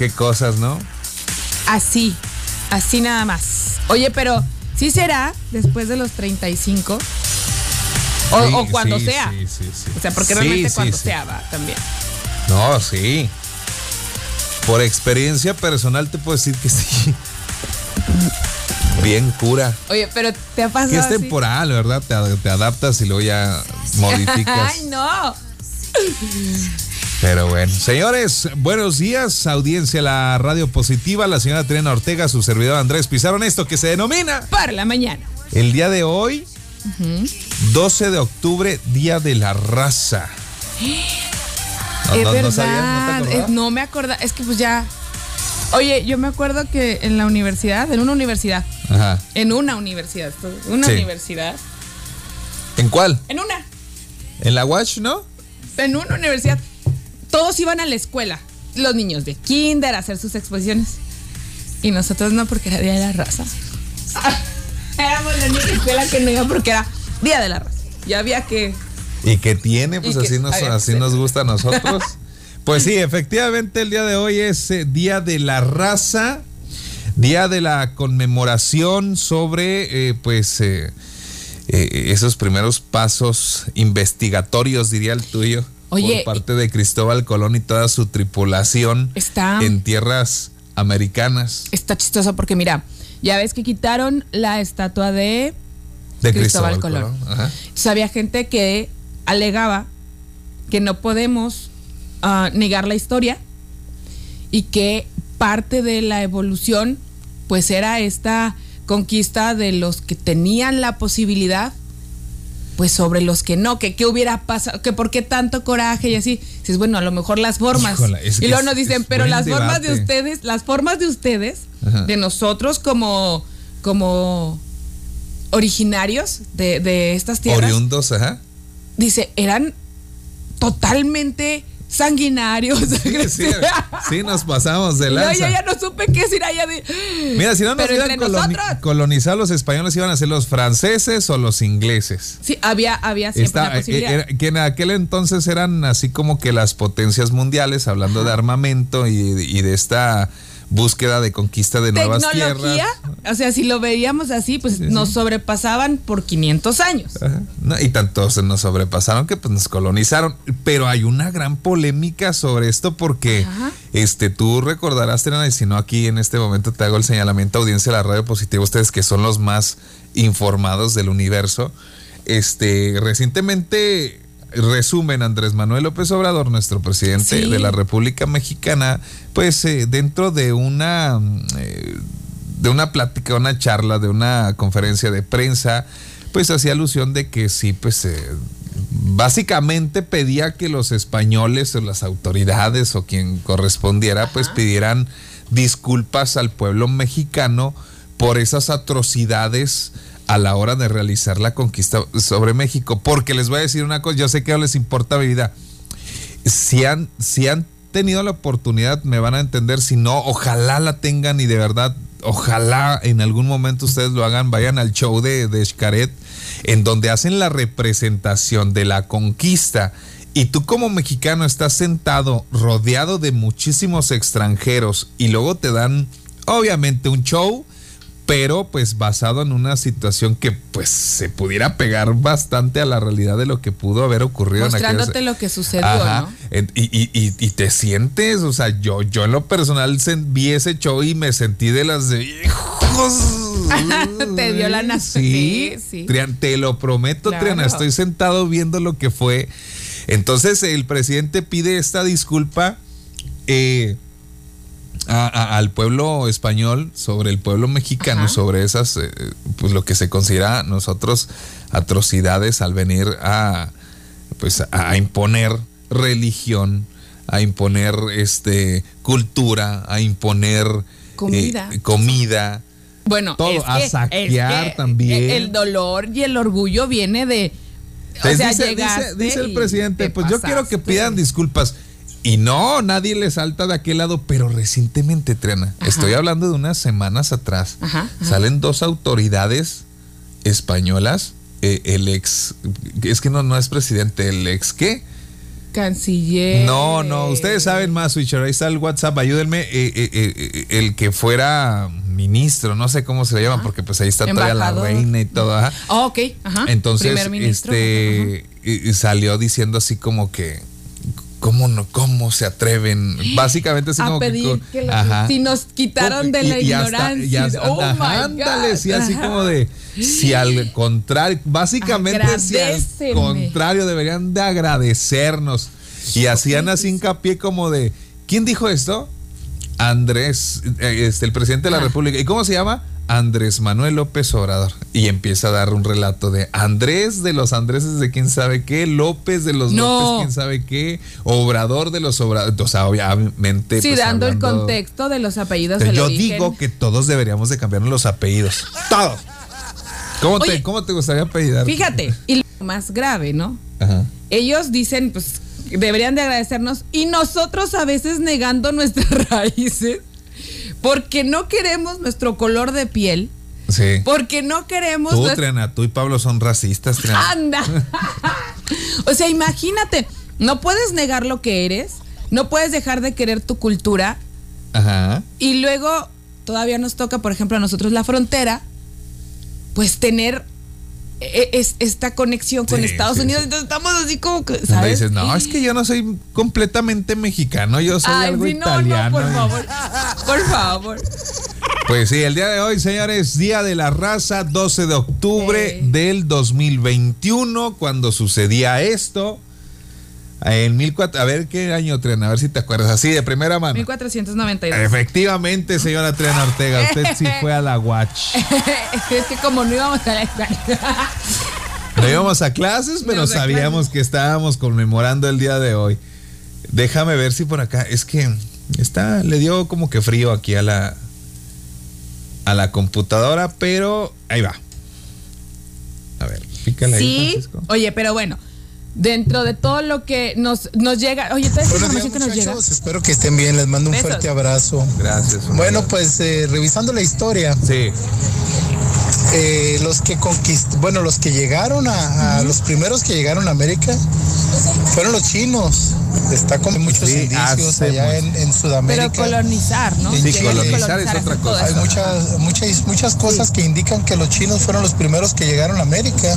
Qué cosas, ¿no? Así, así nada más. Oye, pero ¿sí será después de los 35? O, Sí, o cuando sí, sea. sí, sí, sí. O sea, porque realmente cuando sea va también. No, sí. Por experiencia personal te puedo decir que sí. Bien cura. Oye, pero te ha pasado Que es así? temporal, ¿verdad? Te, ad- te adaptas y luego ya modificas. Ay, no. Pero bueno, señores, buenos días, audiencia la radio positiva, la señora Triana Ortega, su servidor Andrés Pizarro, en esto que se denomina Para la mañana. el día de hoy, 12 de octubre, Día de la Raza. No, es no- no verdad. sabías, ¿no te no me acuerdo. Es que pues ya. Oye, yo me acuerdo que en la universidad, en una universidad, Ajá. en una universidad, una Sí. universidad, ¿En cuál? en una, ¿En la Watch, no? en una universidad, todos iban a la escuela, los niños de kinder a hacer sus exposiciones. Y nosotros no, porque era Día de la Raza. Éramos la única escuela que no iba porque era Día de la Raza. Ya había que... ¿Y que tiene? Pues que- así, nos, ver, así sí. nos gusta a nosotros. Pues sí, efectivamente el día de hoy es eh, Día de la Raza, Día de la conmemoración sobre, eh, pues, eh, eh, esos primeros pasos investigatorios, diría el tuyo, Oye, por parte de Cristóbal Colón y toda su tripulación Está- en tierras americanas Está chistoso porque mira, ya ves que quitaron la estatua de de Cristóbal Cristóbal, Colón. Colón. Ajá. Entonces, había gente que alegaba que no podemos ah, negar la historia y que parte de la evolución pues era esta conquista de los que tenían la posibilidad pues sobre los que no, que qué hubiera pasado, que por qué tanto coraje y así. Dices, bueno, a lo mejor las formas. Es y luego nos dicen, pero las formas de ustedes, las formas de ustedes, Ajá. de nosotros como, como originarios de, de estas tierras, Oriundos, ajá. dice, eran totalmente sanguinarios. Sí, sí, nos pasamos de Y yo lanza. ya, no supe qué decir allá de... Mira, si no nos entre coloni- colonizado los españoles, iban a ser los franceses o los ingleses. Sí, había, había siempre Está- la posibilidad. eh, era- que en aquel entonces eran así como que las potencias mundiales, hablando de armamento y, y de esta búsqueda de conquista de nuevas tierras. o sea, si lo veíamos así, pues nos sobrepasaban por 500 años. No, y tanto se nos sobrepasaron que pues nos colonizaron. Pero hay una gran polémica sobre esto porque Ajá. este tú recordarás, Terena, y si no aquí en este momento te hago el señalamiento audiencia de la radio positiva, ustedes que son los más informados del universo. Este, recientemente resumen Andrés Manuel López Obrador, nuestro presidente Sí. de la República Mexicana, pues eh, dentro de una eh, de una plática, una charla, de una conferencia de prensa, pues hacía alusión de que sí, pues eh, básicamente pedía que los españoles o las autoridades o quien correspondiera, pues pidieran disculpas al pueblo mexicano por esas atrocidades a la hora de realizar la conquista sobre México. Porque les voy a decir una cosa, yo sé que no les importa mi vida. Si han, si han tenido la oportunidad, me van a entender. Si no, ojalá la tengan y de verdad, ojalá en algún momento ustedes lo hagan. Vayan al show de, de Xcaret, en donde hacen la representación de la conquista. Y tú como mexicano estás sentado rodeado de muchísimos extranjeros y luego te dan, obviamente, un show pero pues basado en una situación que pues se pudiera pegar bastante a la realidad de lo que pudo haber ocurrido en Mostrándote aquellas- lo que sucedió, Ajá. ¿no? En- Y, y- y- y te sientes, o sea, yo, yo en lo personal vi ese show y me sentí de las de hijos. Te dio la Sí, sí, sí. Trian, te lo prometo, Claro. Triana, estoy sentado viendo lo que fue. Entonces el presidente pide esta disculpa. eh, a- a- al pueblo español sobre el pueblo mexicano, Ajá. sobre esas, eh, pues lo que se considera nosotros atrocidades al venir a, pues a imponer religión, a imponer este cultura, a imponer eh, Comida. comida. Bueno, Todo, es a que- saquear es que también. El dolor y el orgullo viene de. O sea, dice, dice- dice el presidente, te pues yo quiero que pidan disculpas. Y no, nadie le salta de aquel lado, pero recientemente, Triana, Ajá. estoy hablando de unas semanas atrás, Ajá, ajá. salen dos autoridades españolas, eh, el ex, es que no, no es presidente, el ex qué, canciller. No, no, ustedes saben más, Switcher. Ahí está el WhatsApp, ayúdenme. Eh, eh, el que fuera ministro, no sé cómo se le llama, porque pues ahí está todavía la reina y todo. Oh, ok, ajá. Entonces, este salió diciendo así como que ¿Cómo no? ¿Cómo se atreven? Básicamente así a como pedir que, si nos quitaron de la ignorancia. oh ándale, sí, así como de si al contrario, básicamente si al contrario deberían de agradecernos. Y hacían así hincapié como de ¿quién dijo esto? Andrés, eh, este, el presidente de la República. ¿Y cómo se llama? Andrés Manuel López Obrador. Y empieza a dar un relato de Andrés de los Andréses de quién sabe qué, López de los López quién sabe qué, Obrador de los Obradores. O sea, obviamente. Sí, pues, dando el contexto de los apellidos. Yo digo que todos deberíamos de cambiarnos los apellidos. Todos. ¿Cómo, te, ¿Cómo te gustaría apellidar? Fíjate, y lo más grave, ¿no? Ajá. Ellos dicen, pues, deberían de agradecernos y nosotros a veces negando nuestras raíces porque no queremos nuestro color de piel. Sí. Porque no queremos. Tú, Triana, tú y Pablo son racistas, Triana. Anda. o sea, imagínate, no puedes negar lo que eres, no puedes dejar de querer tu cultura. Ajá. Y luego todavía nos toca, por ejemplo, a nosotros la frontera, pues tener es esta conexión con Estados Unidos. Entonces estamos así como que, ¿sabes? Dices, no, es que yo no soy completamente mexicano, yo soy algo italiano. por favor, por favor. Pues sí, el día de hoy, señores, Día de la Raza, 12 de octubre del 2021, cuando sucedía esto. En 1400, a ver qué año Triana, a ver si te acuerdas, así de primera mano. 1492. Efectivamente, señora Triana Ortega, usted sí fue a la Watch. es que como no íbamos a la No íbamos a clases, pero sabíamos que estábamos conmemorando el día de hoy. Déjame ver si por acá, es que está, le dio como que frío aquí a la a la computadora, pero ahí va. A ver, pícale ahí, Sí, oye, pero bueno, dentro de todo lo que nos, nos llega. Oye, toda esta información que nos llega. Espero que estén bien, les mando un fuerte abrazo. Gracias. Bueno, pues eh, revisando la historia. Sí. Eh, los que conquist bueno, los que llegaron a, los primeros que llegaron a América fueron los chinos. Está con muchos indicios allá en, Sudamérica. Pero colonizar, ¿no? Sí, colonizar, es otra cosa. Hay muchas, muchas, muchas cosas que indican que los chinos fueron los primeros que llegaron a América.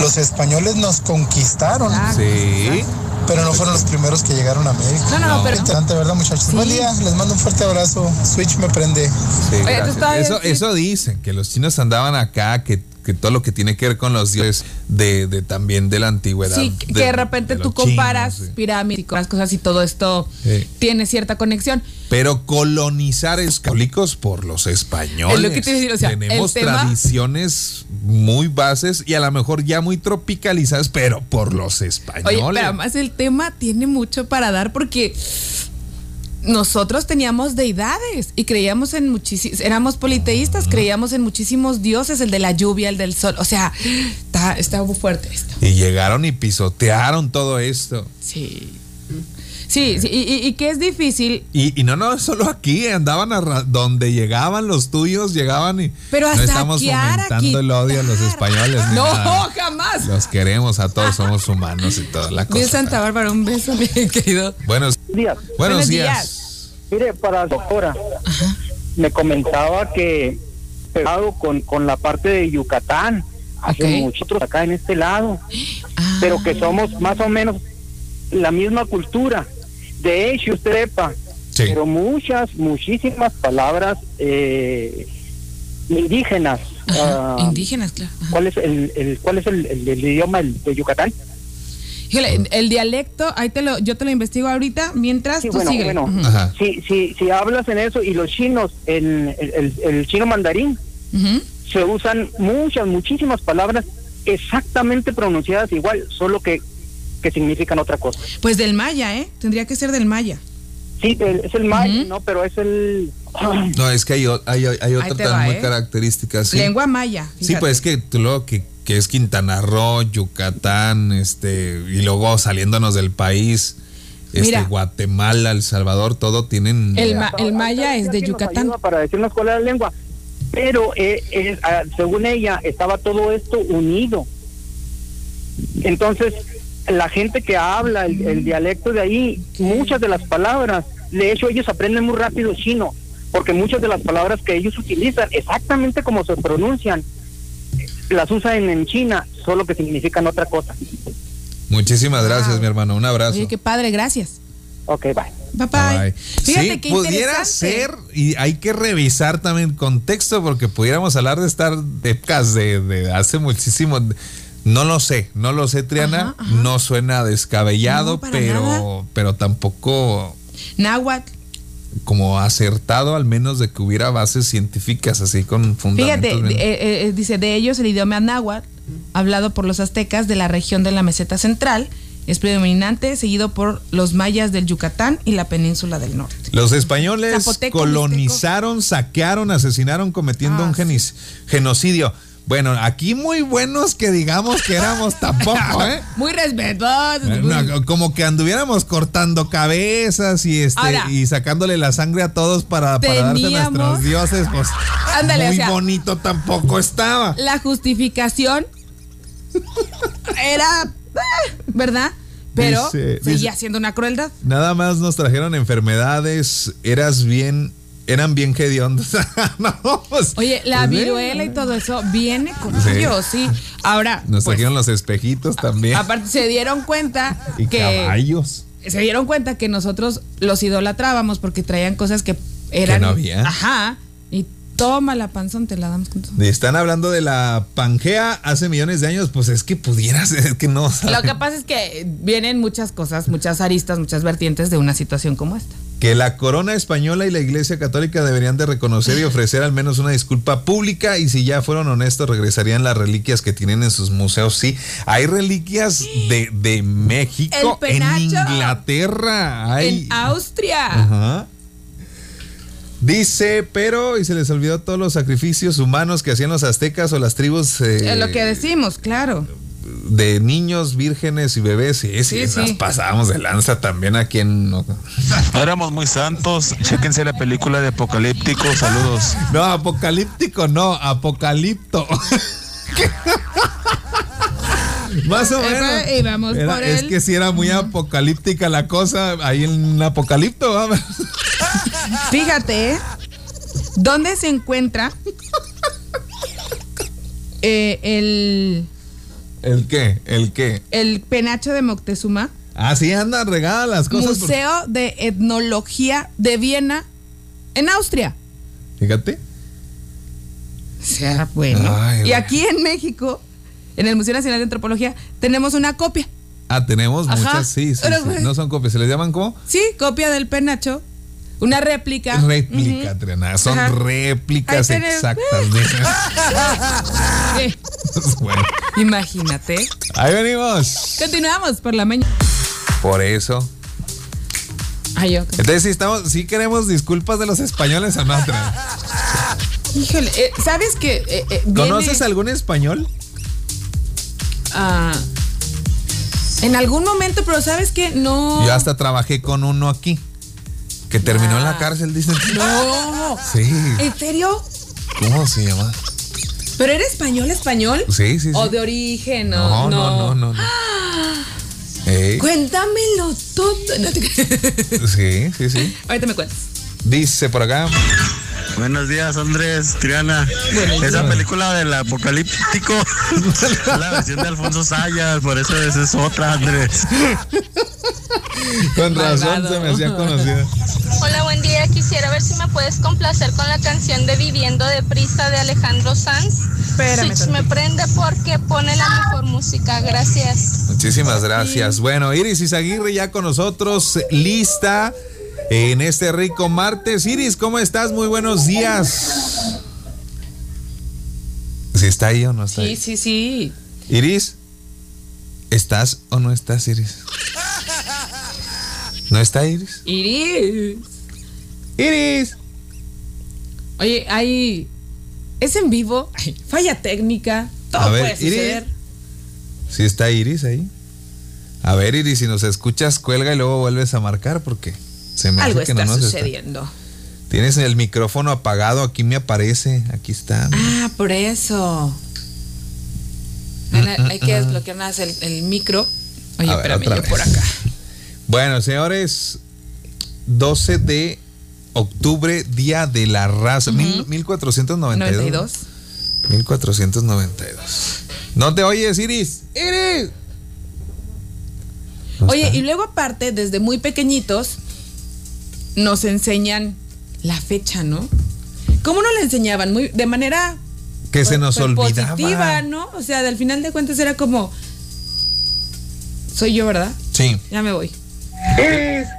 Los españoles nos conquistaron. sí. Pero no fueron los primeros que llegaron a América. No, no, pero. Interesante, ¿verdad, muchachos? Buen día, les mando un fuerte abrazo. Switch me prende. Sí, eso, eso dicen, que los chinos andaban acá, que que todo lo que tiene que ver con los dioses de, de también de la antigüedad. Sí, que de, repente tú comparas pirámides y cosas y todo esto tiene cierta conexión. Pero colonizar es católicos por los españoles. Tenemos tradiciones muy bases y a lo mejor ya muy tropicalizadas, pero por los españoles. Oye, pero además el tema tiene mucho para dar porque nosotros teníamos deidades y creíamos en muchísimos, éramos politeístas, creíamos en muchísimos dioses, el de la lluvia, el del sol, o sea, está, está muy fuerte esto. Y llegaron y pisotearon todo esto. Sí. Sí, sí y, que es difícil. Y, no, no, solo aquí, andaban a donde llegaban los tuyos, llegaban y Pero no estamos fomentando el odio a los españoles. no, jamás. Los queremos a todos, somos humanos y toda la cosa. Santa Bárbara, un beso, mi querido. Buenos días. Buenos, días. Mire, para la doctora, me comentaba que pegado con, con la parte de Yucatán, hace nosotros acá en este lado, ah. pero que somos más o menos la misma cultura. De hecho, usted sepa, pero muchas, muchísimas palabras eh, indígenas. Ah, indígenas, claro. ¿Cuál es el, el cuál es el, el, idioma de Yucatán? El dialecto, ahí te lo, yo te lo investigo ahorita, mientras tú bueno, Bueno, si, si, si hablas en eso y los chinos, en el, el, chino mandarín, se usan muchas, muchísimas palabras exactamente pronunciadas igual, solo que que significan otra cosa. Pues del maya, ¿eh? Tendría que ser del maya. Sí, es el maya, ¿no? Pero es el... No, es que hay, hay, hay otra muy ¿eh? característica. Lengua maya. Sí, pues es que luego que, que es Quintana Roo, Yucatán, este, y luego saliéndonos del país, este, Guatemala, El Salvador, todo tienen... El, el maya es de Yucatán. Para decirnos cuál es la lengua. Pero eh, ah, según ella, estaba todo esto unido. Entonces, la gente que habla el, dialecto de ahí, muchas de las palabras, de hecho ellos aprenden muy rápido chino, porque muchas de las palabras que ellos utilizan, exactamente como se pronuncian, las usan en China, solo que significan otra cosa. Muchísimas gracias, mi hermano. Un abrazo. Oye, qué padre, gracias. Ok, bye. Bye bye. Fíjate sí, pudiera ser, y hay que revisar también el contexto, porque pudiéramos hablar de estar épocas de, de hace muchísimo. No lo sé, no lo sé, Triana. No suena descabellado, pero, pero tampoco. Náhuatl. Como acertado, al menos de que hubiera bases científicas así con fundamentos. Fíjate, eh, eh, dice de ellos el idioma náhuatl, hablado por los aztecas de la región de la meseta central, es predominante, seguido por los mayas del Yucatán y la península del norte. Los españoles colonizaron, saquearon, asesinaron, cometiendo un ah, genocidio. Bueno, aquí muy buenos que digamos que éramos tampoco, ¿eh? Muy respetuosos. como que anduviéramos cortando cabezas y este y sacándole la sangre a todos para, para darse a nuestros dioses, pues muy bonito tampoco estaba. La justificación era, eh, ¿verdad? Pero seguía siendo una crueldad. Nada más nos trajeron enfermedades, eras bien eran bien hediondos. Pues, Oye, la pues, viruela y todo eso viene con ellos, sí. Ahora. Nos pues, trajeron los espejitos también. Aparte, se dieron cuenta y que. Caballos. Se dieron cuenta que nosotros los idolatrábamos porque traían cosas que eran. Que no había. Ajá. Y toma la panzón, te la damos con todo. Están hablando de la Pangea hace millones de años, pues es que pudieras, es que no. Lo que pasa es que vienen muchas cosas, muchas aristas, muchas vertientes de una situación como esta que la corona española y la iglesia católica deberían de reconocer y ofrecer al menos una disculpa pública y si ya fueron honestos regresarían las reliquias que tienen en sus museos. Sí, hay reliquias de, de México, en Inglaterra, hay... en Austria. Dice, pero, y se les olvidó todos los sacrificios humanos que hacían los aztecas o las tribus. Eh, lo que decimos, claro de niños, vírgenes y bebés, sí, sí, nos pasábamos de lanza también aquí en... No éramos muy santos, chéquense la película de Apocalíptico, saludos. No, Apocalíptico no, Apocalipto. Más o menos. es que si era muy apocalíptica la cosa ahí en Apocalipto. Fíjate, ¿dónde se encuentra eh, el ¿El qué? ¿El qué? El penacho de Moctezuma. Así andan regadas las cosas. Museo de Etnología de Viena, en Austria. Fíjate. Sea bueno. y aquí en México, en el Museo Nacional de Antropología, tenemos una copia. Ah, tenemos muchas, sí, sí, No son copias, ¿se les llaman cómo? Sí, copia del penacho. Una réplica. Réplica, Triana. Son réplicas exactas. Imagínate. Ahí venimos. Continuamos por la mañana. Por eso. Ay, Entonces, si, estamos, si queremos disculpas de los españoles a nuestra. Híjole, eh, ¿sabes qué? Eh, eh, ¿Conoces algún español? Ah, en algún momento, pero ¿sabes qué? No. Yo hasta trabajé con uno aquí. Que terminó en la ah. cárcel, dicen. No. Sí. ¿En serio? ¿Cómo se llama? ¿Pero era español, español? Sí, sí, sí. ¿O de origen? No, no, no, no. no, Cuéntamelo todo. sí, sí, sí. Ahorita me cuentas. Dice por acá. Buenos días, Andrés, Triana. Esa película del apocalíptico la versión de Alfonso Sayas, por eso esa es otra, Andrés. Con razón se me hacía conocida. Hola, buen día. Quisiera ver si me puedes complacer con la canción de Viviendo de Prisa de Alejandro Sanz. Espérame. Switch me prende porque pone la mejor música. Gracias. Muchísimas gracias. Bueno, Iris Izaguirre ya con nosotros, lista en este rico martes. Iris, ¿cómo estás? Muy buenos días. ¿Si está ahí o no está ahí? Sí, sí, sí. Iris, ¿estás o no estás, Iris? ¿No está Iris? Iris. Iris. Oye, hay. ¿Es en vivo? falla técnica. Todo A ver, puede suceder. Iris. ¿Sí está Iris ahí? A ver, Iris, si nos escuchas, cuelga y luego vuelves a marcar porque. Algo está sucediendo. Tienes el micrófono apagado, aquí me aparece, aquí está. Ah, por eso. Mm, hay que mm, desbloquear más el, micro. Oye, espérame, yo por acá. Bueno, señores, 12 de octubre, Día de la Raza, 1492. 1492. ¿No te oyes, Iris? ¡Iris! Oye, y luego aparte, desde muy pequeñitos, nos enseñan la fecha, ¿no? ¿Cómo no la enseñaban? Muy, de manera que se nos olvidaba. Positiva, ¿no? O sea, del final de cuentas era como soy yo, ¿verdad? Sí. Ya me voy.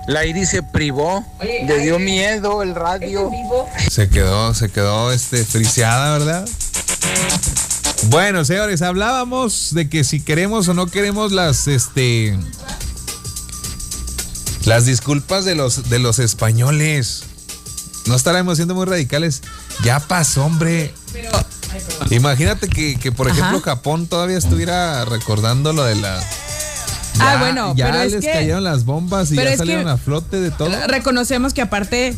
La Iris se privó, le dio miedo el radio. Se quedó, se quedó este friseada, ¿verdad? Bueno, señores, hablábamos de que si queremos o no queremos las este las disculpas de los de los españoles. No estaremos siendo muy radicales. Ya pasó, hombre. Imagínate que, por ejemplo, Japón todavía estuviera recordando lo de la ah, bueno, ya les cayeron las bombas y ya salieron a flote de todo. Reconocemos que aparte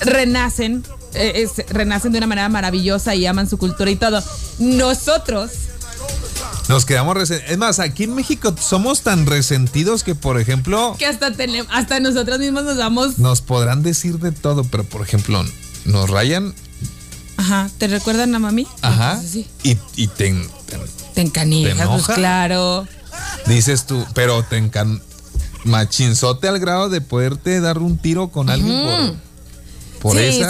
renacen, eh, renacen de una manera maravillosa y aman su cultura y todo. Nosotros nos quedamos resentidos. Es más, aquí en México somos tan resentidos que, por ejemplo. Que hasta tenemos, hasta nosotros mismos nos damos. Nos podrán decir de todo, pero por ejemplo, nos rayan. Ajá, ¿te recuerdan a mami? Ajá. sí. Y, y te, te, te encanijas, pues claro. Dices tú, pero te encan machinzote al grado de poderte dar un tiro con alguien por, sí,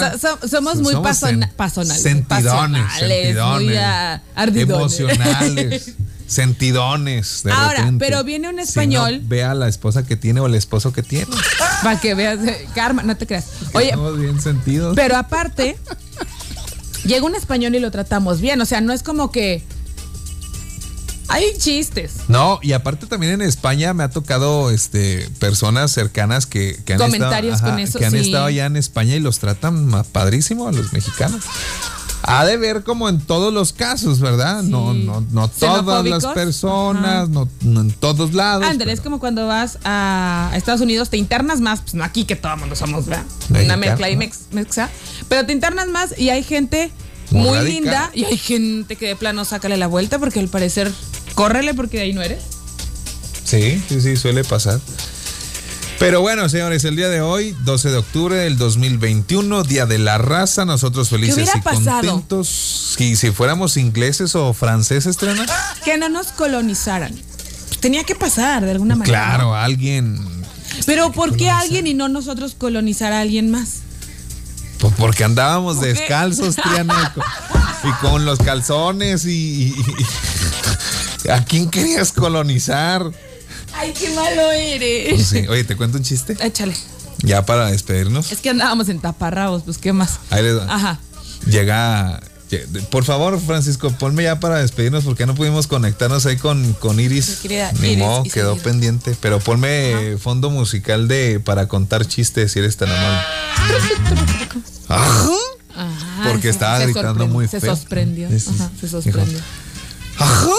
somos muy pasonales. Sentidones, sentidones emocionales. sentidones. De Ahora, pero viene un español. ve a la esposa que tiene o el esposo que tiene. Para que veas, karma, no te creas. Oye, Estamos bien sentidos. Pero aparte, llega un español y lo tratamos bien. O sea, no es como que hay chistes. No, y aparte también en España me ha tocado este personas cercanas que, han Comentarios estado, con eso, que han estado allá en España y los tratan padrísimo a los mexicanos. Ha de ver como en todos los casos, ¿verdad? No, no, no todas las personas, no, en todos lados. Andrés, es como cuando vas a Estados Unidos, te internas más, pues no aquí que todo el mundo somos, ¿verdad? Una mezcla y mexa, pero te internas más y hay gente muy, linda y hay gente que de plano sácale la vuelta porque al parecer córrele porque de ahí no eres. Sí, sí, sí, suele pasar. Pero bueno, señores, el día de hoy, 12 de octubre del 2021, Día de la Raza, nosotros felices y contentos. Y si fuéramos ingleses o franceses, Trena. Que no nos colonizaran. Tenía que pasar de alguna manera. Claro, alguien. Pero ¿por qué alguien y no nosotros colonizar a alguien más? Pues porque andábamos descalzos, Triana, y con los calzones y, ¿A quién querías colonizar? Ay, qué malo eres. Pues Oye, ¿te cuento un chiste? Échale. Ya para despedirnos. Es que andábamos en taparrabos, pues qué más. Ahí les Ajá. Llega. Por favor, Francisco, ponme ya para despedirnos porque no pudimos conectarnos ahí con, con Iris. Ni modo, quedó pendiente. Pero ponme fondo musical de para contar chistes si eres tan amable. Ajá. Porque estaba dictando muy feo. Se sorprendió. Ajá, se sorprendió. Ajá.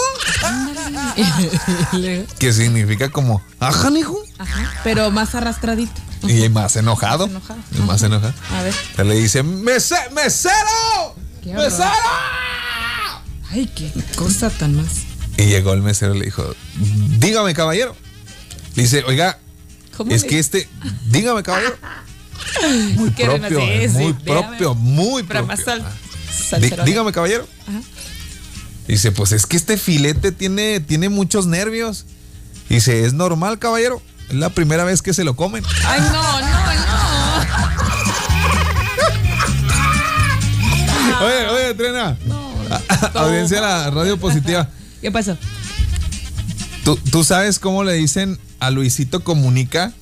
que significa como, ajá, hijo. Ajá, pero más arrastradito. Y más enojado. Y más enojado. A ver. le dice, ¡Mesero! ¡Mesero! Ay, qué cosa tan más. Y llegó el mesero y le dijo, dígame, caballero. dice, oiga, es que este, dígame, caballero. Muy propio, muy propio, muy propio. dígame, caballero. Ajá. Dice, pues es que este filete tiene, tiene muchos nervios. Dice, es normal, caballero. Es la primera vez que se lo comen. Ay, no, no, no. oye, oye, trena. Audiencia la radio positiva. ¿Qué pasó? ¿Tú, ¿Tú sabes cómo le dicen a Luisito Comunica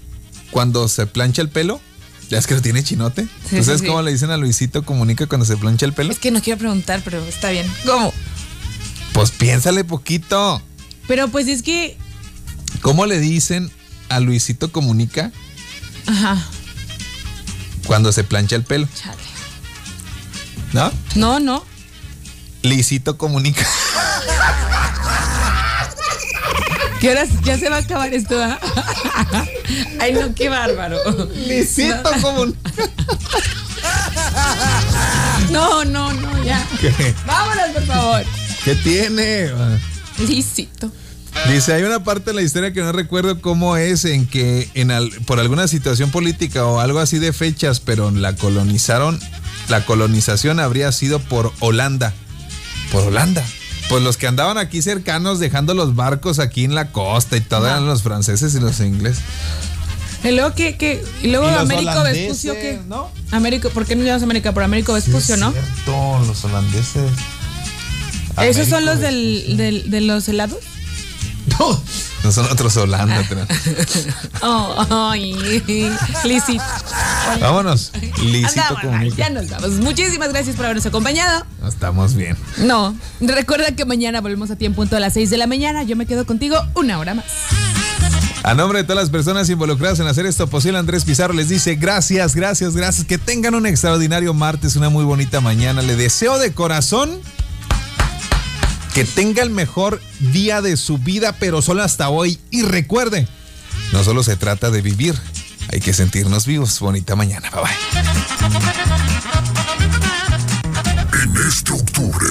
cuando se plancha el pelo? ¿Ya es que lo tiene chinote? ¿Tú sabes cómo le dicen a Luisito Comunica cuando se plancha el pelo? Es que no quiero preguntar, pero está bien. ¿Cómo? Pues piénsale poquito. Pero pues es que. ¿Cómo le dicen a Luisito Comunica? Ajá. Cuando se plancha el pelo. Chale. ¿No? No, no. Luisito Comunica. ¿Qué horas ya se va a acabar esto? ¿ah? Ay, no, qué bárbaro. Luisito Comunica. No, no, no, ya. ¿Qué? Vámonos, por favor. ¿Qué tiene? Lícito. Dice, hay una parte de la historia que no recuerdo cómo es, en que en por alguna situación política o algo así de fechas, pero la colonizaron, la colonización habría sido por Holanda. Por Holanda. Pues los que andaban aquí cercanos dejando los barcos aquí en la costa y todo eran los franceses y los ingleses. Y luego que, y luego Américo Vespucio que ¿no? Américo, ¿por qué no llamas América? Por Américo Vespucio, sí, ¿no? Cierto, los holandeses. ¿Esos son los del, del, de los helados? No, no son otros Holanda. oh, ay, Lisito. Vámonos. Lisito Ya nos vamos. Muchísimas gracias por habernos acompañado. Estamos bien. No, recuerda que mañana volvemos a ti en punto a las 6 de la mañana. Yo me quedo contigo una hora más. A nombre de todas las personas involucradas en hacer esto posible, Andrés Pizarro les dice gracias, gracias, gracias. Que tengan un extraordinario martes, una muy bonita mañana. Le deseo de corazón que tenga el mejor día de su vida, pero solo hasta hoy. Y recuerde, no solo se trata de vivir, hay que sentirnos vivos. Bonita mañana. Bye bye. En este octubre.